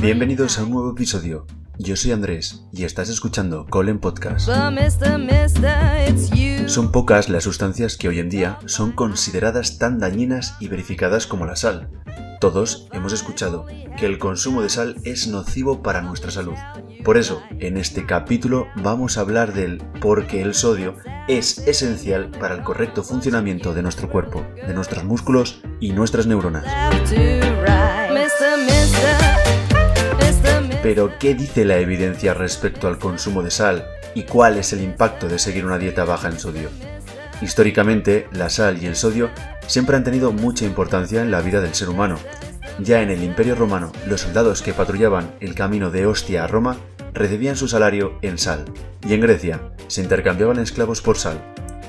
Bienvenidos a un nuevo episodio. Yo soy Andrés y estás escuchando Colin Podcast. Son pocas las sustancias que hoy en día son consideradas tan dañinas y verificadas como la sal. Todos hemos escuchado que el consumo de sal es nocivo para nuestra salud. Por eso, en este capítulo vamos a hablar del por qué el sodio es esencial para el correcto funcionamiento de nuestro cuerpo, de nuestros músculos y nuestras neuronas. Pero, ¿qué dice la evidencia respecto al consumo de sal y cuál es el impacto de seguir una dieta baja en sodio? Históricamente, la sal y el sodio siempre han tenido mucha importancia en la vida del ser humano. Ya en el Imperio Romano, los soldados que patrullaban el camino de Ostia a Roma recibían su salario en sal, y en Grecia se intercambiaban esclavos por sal.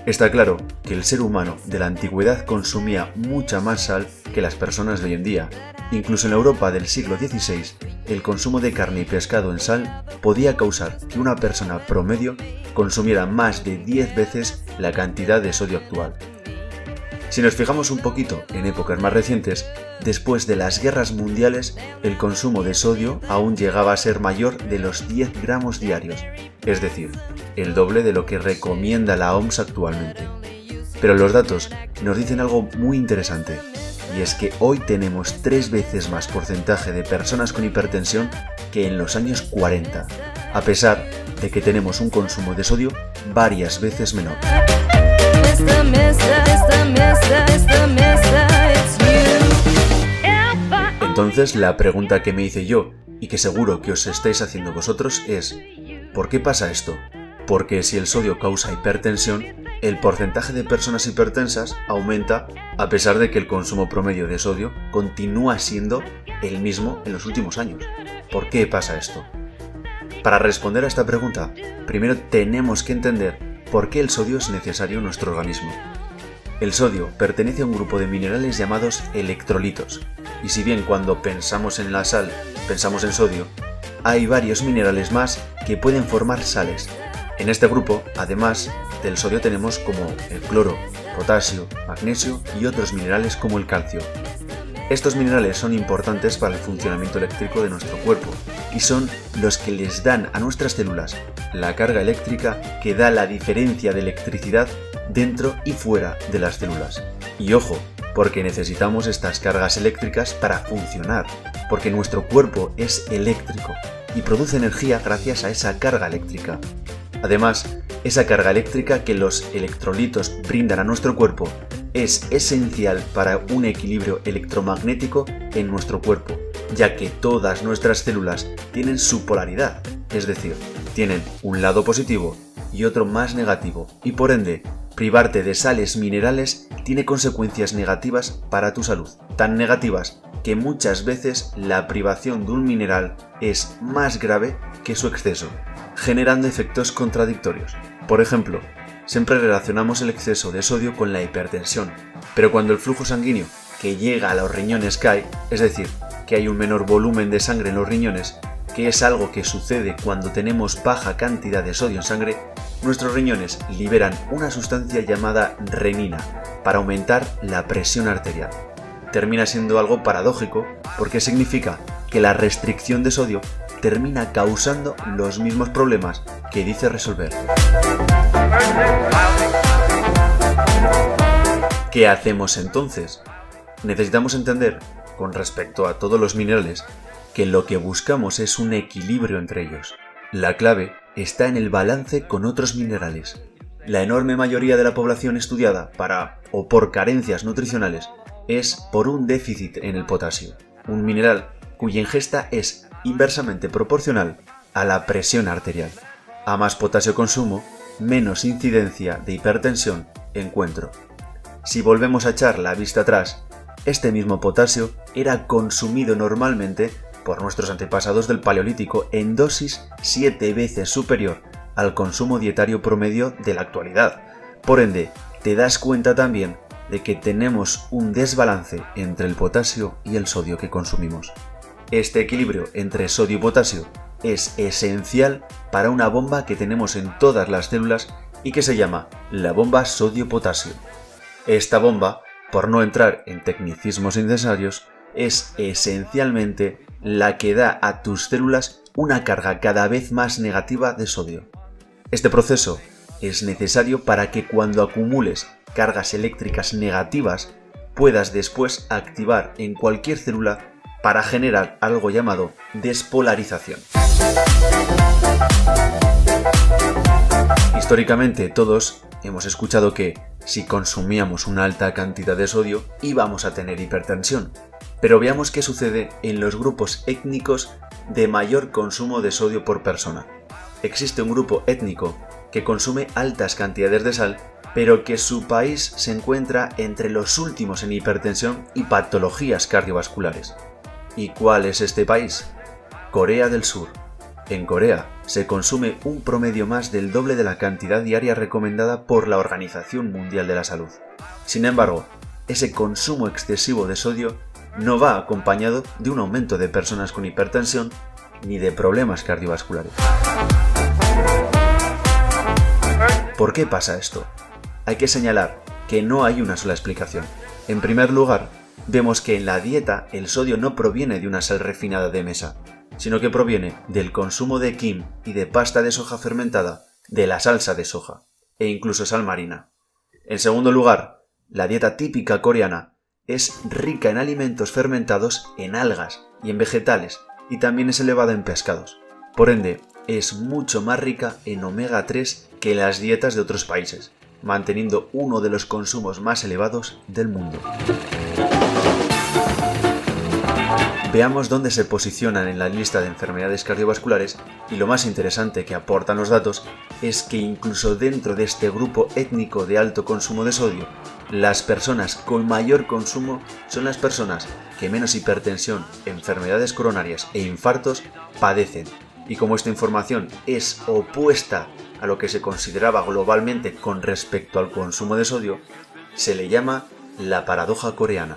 Está claro que el ser humano de la antigüedad consumía mucha más sal que las personas de hoy en día. Incluso en la Europa del siglo XVI, el consumo de carne y pescado en sal podía causar que una persona promedio consumiera más de 10 veces la cantidad de sodio actual. Si nos fijamos un poquito en épocas más recientes, después de las guerras mundiales, el consumo de sodio aún llegaba a ser mayor de los 10 gramos diarios, es decir, el doble de lo que recomienda la OMS actualmente. Pero los datos nos dicen algo muy interesante, y es que hoy tenemos tres veces más porcentaje de personas con hipertensión que en los años 40, a pesar de que tenemos un consumo de sodio varias veces menor. Entonces la pregunta que me hice yo y que seguro que os estáis haciendo vosotros es, ¿por qué pasa esto? Porque si el sodio causa hipertensión, el porcentaje de personas hipertensas aumenta a pesar de que el consumo promedio de sodio continúa siendo el mismo en los últimos años. ¿Por qué pasa esto? Para responder a esta pregunta, primero tenemos que entender por qué el sodio es necesario en nuestro organismo. El sodio pertenece a un grupo de minerales llamados electrolitos, y si bien cuando pensamos en la sal pensamos en sodio, hay varios minerales más que pueden formar sales. En este grupo, además del sodio tenemos como el cloro, potasio, magnesio y otros minerales como el calcio. Estos minerales son importantes para el funcionamiento eléctrico de nuestro cuerpo y son los que les dan a nuestras células la carga eléctrica que da la diferencia de electricidad dentro y fuera de las células. Y ojo, porque necesitamos estas cargas eléctricas para funcionar, porque nuestro cuerpo es eléctrico y produce energía gracias a esa carga eléctrica. Además, esa carga eléctrica que los electrolitos brindan a nuestro cuerpo es esencial para un equilibrio electromagnético en nuestro cuerpo, ya que todas nuestras células tienen su polaridad, es decir, tienen un lado positivo y otro más negativo, y por ende, privarte de sales minerales tiene consecuencias negativas para tu salud, tan negativas que muchas veces la privación de un mineral es más grave que su exceso, generando efectos contradictorios. Por ejemplo, siempre relacionamos el exceso de sodio con la hipertensión, pero cuando el flujo sanguíneo que llega a los riñones cae, es decir, que hay un menor volumen de sangre en los riñones, que es algo que sucede cuando tenemos baja cantidad de sodio en sangre, nuestros riñones liberan una sustancia llamada renina para aumentar la presión arterial. Termina siendo algo paradójico porque significa que la restricción de sodio termina causando los mismos problemas que dice resolver. ¿Qué hacemos entonces? Necesitamos entender, con respecto a todos los minerales, que lo que buscamos es un equilibrio entre ellos. La clave está en el balance con otros minerales. La enorme mayoría de la población estudiada para o por carencias nutricionales es por un déficit en el potasio, un mineral cuya ingesta es inversamente proporcional a la presión arterial. A más potasio consumo, menos incidencia de hipertensión encuentro. Si volvemos a echar la vista atrás, este mismo potasio era consumido normalmente por nuestros antepasados del Paleolítico en dosis 7 veces superior al consumo dietario promedio de la actualidad. Por ende, te das cuenta también de que tenemos un desbalance entre el potasio y el sodio que consumimos. Este equilibrio entre sodio y potasio es esencial para una bomba que tenemos en todas las células y que se llama la bomba sodio-potasio. Esta bomba por no entrar en tecnicismos innecesarios, es esencialmente la que da a tus células una carga cada vez más negativa de sodio. Este proceso es necesario para que cuando acumules cargas eléctricas negativas puedas después activar en cualquier célula para generar algo llamado despolarización. Históricamente todos hemos escuchado que si consumíamos una alta cantidad de sodio íbamos a tener hipertensión, pero veamos qué sucede en los grupos étnicos de mayor consumo de sodio por persona. Existe un grupo étnico que consume altas cantidades de sal, pero que su país se encuentra entre los últimos en hipertensión y patologías cardiovasculares. ¿Y cuál es este país? Corea del Sur. En Corea se consume un promedio más del doble de la cantidad diaria recomendada por la Organización Mundial de la Salud. Sin embargo, ese consumo excesivo de sodio no va acompañado de un aumento de personas con hipertensión ni de problemas cardiovasculares. ¿Por qué pasa esto? Hay que señalar que no hay una sola explicación. En primer lugar, vemos que en la dieta el sodio no proviene de una sal refinada de mesa, sino que proviene del consumo de kim y de pasta de soja fermentada, de la salsa de soja, e incluso sal marina. En segundo lugar, la dieta típica coreana es rica en alimentos fermentados en algas y en vegetales, y también es elevada en pescados. Por ende, es mucho más rica en omega 3 que las dietas de otros países, manteniendo uno de los consumos más elevados del mundo. Veamos dónde se posicionan en la lista de enfermedades cardiovasculares y lo más interesante que aportan los datos es que incluso dentro de este grupo étnico de alto consumo de sodio, las personas con mayor consumo son las personas que menos hipertensión, enfermedades coronarias e infartos padecen. Y como esta información es opuesta a lo que se consideraba globalmente con respecto al consumo de sodio, se le llama la paradoja coreana.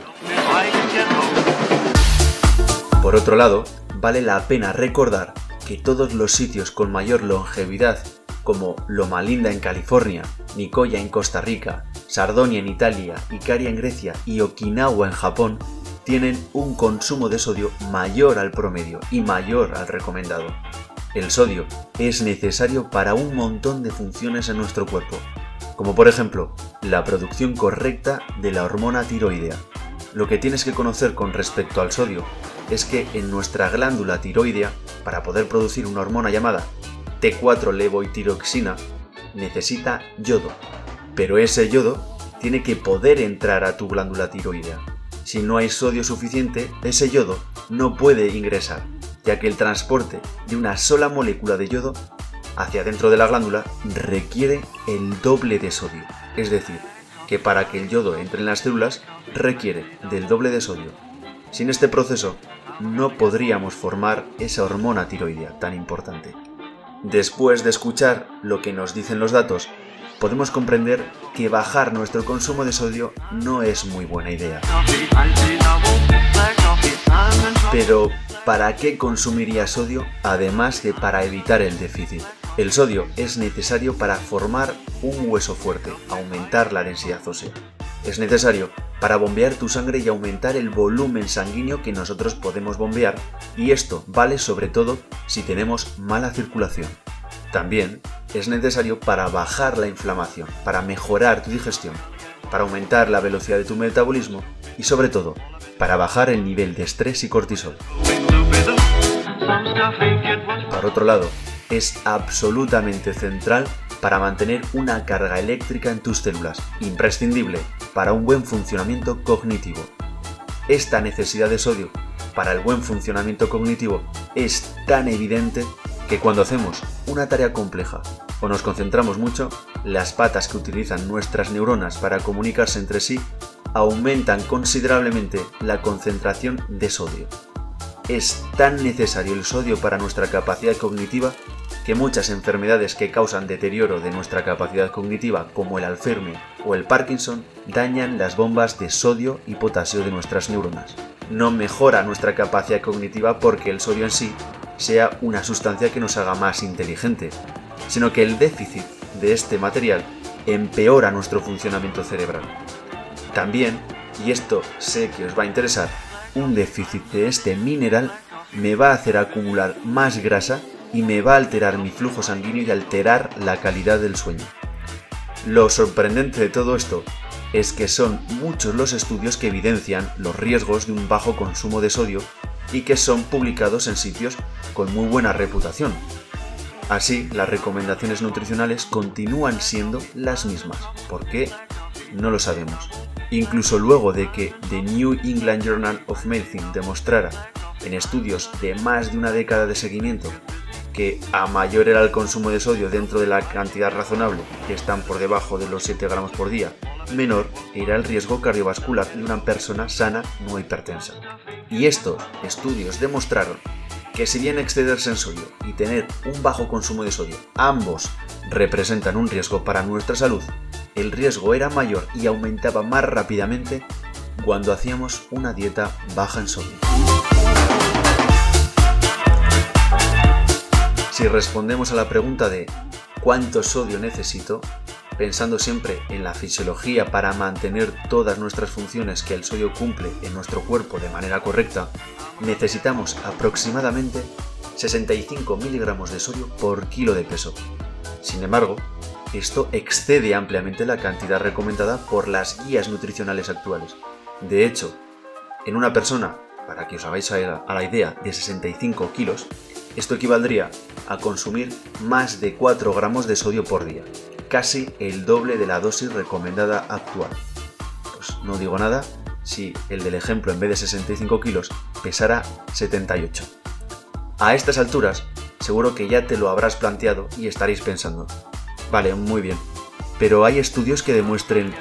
Por otro lado, vale la pena recordar que todos los sitios con mayor longevidad, como Loma Linda en California, Nicoya en Costa Rica, Sardonia en Italia, Icaria en Grecia y Okinawa en Japón, tienen un consumo de sodio mayor al promedio y mayor al recomendado. El sodio es necesario para un montón de funciones en nuestro cuerpo, como por ejemplo la producción correcta de la hormona tiroidea. Lo que tienes que conocer con respecto al sodio es que en nuestra glándula tiroidea, para poder producir una hormona llamada T4-levotiroxina, necesita yodo. Pero ese yodo tiene que poder entrar a tu glándula tiroidea. Si no hay sodio suficiente, ese yodo no puede ingresar, ya que el transporte de una sola molécula de yodo hacia dentro de la glándula requiere el doble de sodio. Es decir, que para que el yodo entre en las células requiere del doble de sodio. Sin este proceso, no podríamos formar esa hormona tiroidea tan importante. Después de escuchar lo que nos dicen los datos, podemos comprender que bajar nuestro consumo de sodio no es muy buena idea. Pero, ¿para qué consumiría sodio además de para evitar el déficit? El sodio es necesario para formar un hueso fuerte, aumentar la densidad ósea. Es necesario para bombear tu sangre y aumentar el volumen sanguíneo que nosotros podemos bombear, y esto vale sobre todo si tenemos mala circulación. También es necesario para bajar la inflamación, para mejorar tu digestión, para aumentar la velocidad de tu metabolismo y sobre todo para bajar el nivel de estrés y cortisol. Por otro lado, es absolutamente central para mantener una carga eléctrica en tus células, imprescindible para un buen funcionamiento cognitivo. Esta necesidad de sodio para el buen funcionamiento cognitivo es tan evidente que cuando hacemos una tarea compleja o nos concentramos mucho, las patas que utilizan nuestras neuronas para comunicarse entre sí aumentan considerablemente la concentración de sodio. Es tan necesario el sodio para nuestra capacidad cognitiva que muchas enfermedades que causan deterioro de nuestra capacidad cognitiva, como el Alzheimer o el Parkinson, dañan las bombas de sodio y potasio de nuestras neuronas. No mejora nuestra capacidad cognitiva porque el sodio en sí sea una sustancia que nos haga más inteligente, sino que el déficit de este material empeora nuestro funcionamiento cerebral. También y esto sé que os va a interesar, un déficit de este mineral me va a hacer acumular más grasa y me va a alterar mi flujo sanguíneo y alterar la calidad del sueño. Lo sorprendente de todo esto es que son muchos los estudios que evidencian los riesgos de un bajo consumo de sodio y que son publicados en sitios con muy buena reputación. Así, las recomendaciones nutricionales continúan siendo las mismas. ¿Por qué? No lo sabemos. Incluso luego de que The New England Journal of Medicine demostrara en estudios de más de una década de seguimiento que a mayor era el consumo de sodio dentro de la cantidad razonable, que están por debajo de los 7 gramos por día, menor era el riesgo cardiovascular de una persona sana no hipertensa. Y estos estudios demostraron que si bien excederse en sodio y tener un bajo consumo de sodio ambos representan un riesgo para nuestra salud, el riesgo era mayor y aumentaba más rápidamente cuando hacíamos una dieta baja en sodio. Si respondemos a la pregunta de ¿cuánto sodio necesito? pensando siempre en la fisiología para mantener todas nuestras funciones que el sodio cumple en nuestro cuerpo de manera correcta, necesitamos aproximadamente 65 miligramos de sodio por kilo de peso. Sin embargo, esto excede ampliamente la cantidad recomendada por las guías nutricionales actuales. De hecho, en una persona, para que os hagáis a la idea, de 65 kilos, esto equivaldría a consumir más de 4 gramos de sodio por día, casi el doble de la dosis recomendada actual. Pues no digo nada si el del ejemplo en vez de 65 kilos pesara 78. A estas alturas, seguro que ya te lo habrás planteado y estaréis pensando, vale, muy bien, pero ¿hay estudios que demuestren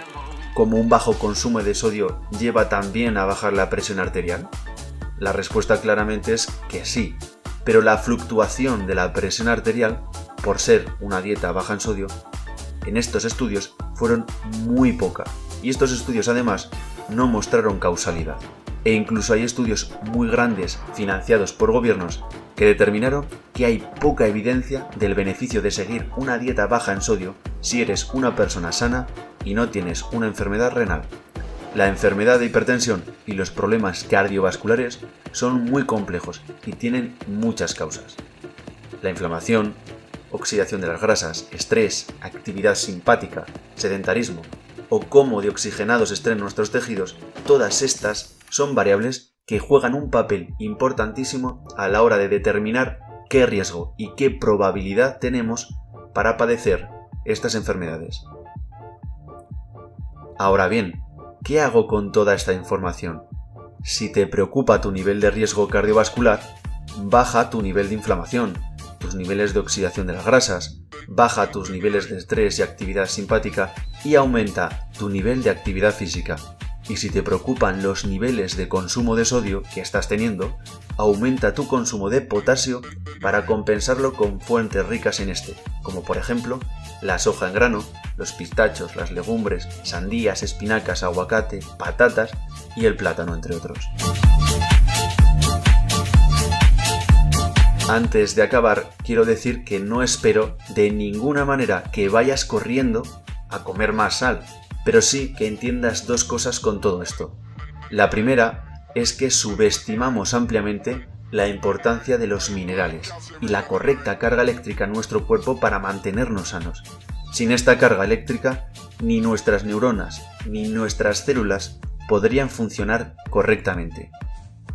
cómo un bajo consumo de sodio lleva también a bajar la presión arterial? La respuesta claramente es que sí, pero la fluctuación de la presión arterial, por ser una dieta baja en sodio, en estos estudios fueron muy poca. Y estos estudios además no mostraron causalidad. E incluso hay estudios muy grandes financiados por gobiernos que determinaron que hay poca evidencia del beneficio de seguir una dieta baja en sodio si eres una persona sana y no tienes una enfermedad renal. La enfermedad de hipertensión y los problemas cardiovasculares son muy complejos y tienen muchas causas. La inflamación, oxidación de las grasas, estrés, actividad simpática, sedentarismo o cómo de oxigenados estén nuestros tejidos, todas estas son variables que juegan un papel importantísimo a la hora de determinar qué riesgo y qué probabilidad tenemos para padecer estas enfermedades. Ahora bien, ¿Qué hago con toda esta información? Si te preocupa tu nivel de riesgo cardiovascular, baja tu nivel de inflamación, tus niveles de oxidación de las grasas, baja tus niveles de estrés y actividad simpática y aumenta tu nivel de actividad física. Y si te preocupan los niveles de consumo de sodio que estás teniendo, aumenta tu consumo de potasio para compensarlo con fuentes ricas en este, como por ejemplo la soja en grano, los pistachos, las legumbres, sandías, espinacas, aguacate, patatas y el plátano, entre otros. Antes de acabar, quiero decir que no espero de ninguna manera que vayas corriendo a comer más sal, pero sí que entiendas dos cosas con todo esto. La primera es que subestimamos ampliamente la importancia de los minerales y la correcta carga eléctrica en nuestro cuerpo para mantenernos sanos. Sin esta carga eléctrica, ni nuestras neuronas ni nuestras células podrían funcionar correctamente.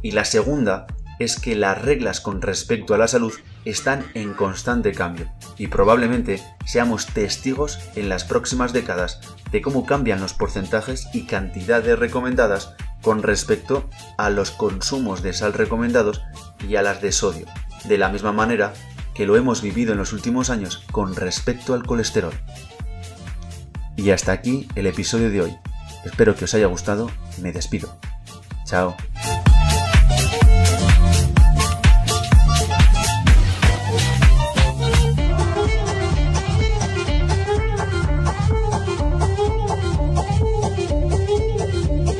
Y la segunda es que las reglas con respecto a la salud están en constante cambio y probablemente seamos testigos en las próximas décadas de cómo cambian los porcentajes y cantidades recomendadas con respecto a los consumos de sal recomendados y a las de sodio, de la misma manera que lo hemos vivido en los últimos años con respecto al colesterol. Y hasta aquí el episodio de hoy. Espero que os haya gustado. Me despido. Chao.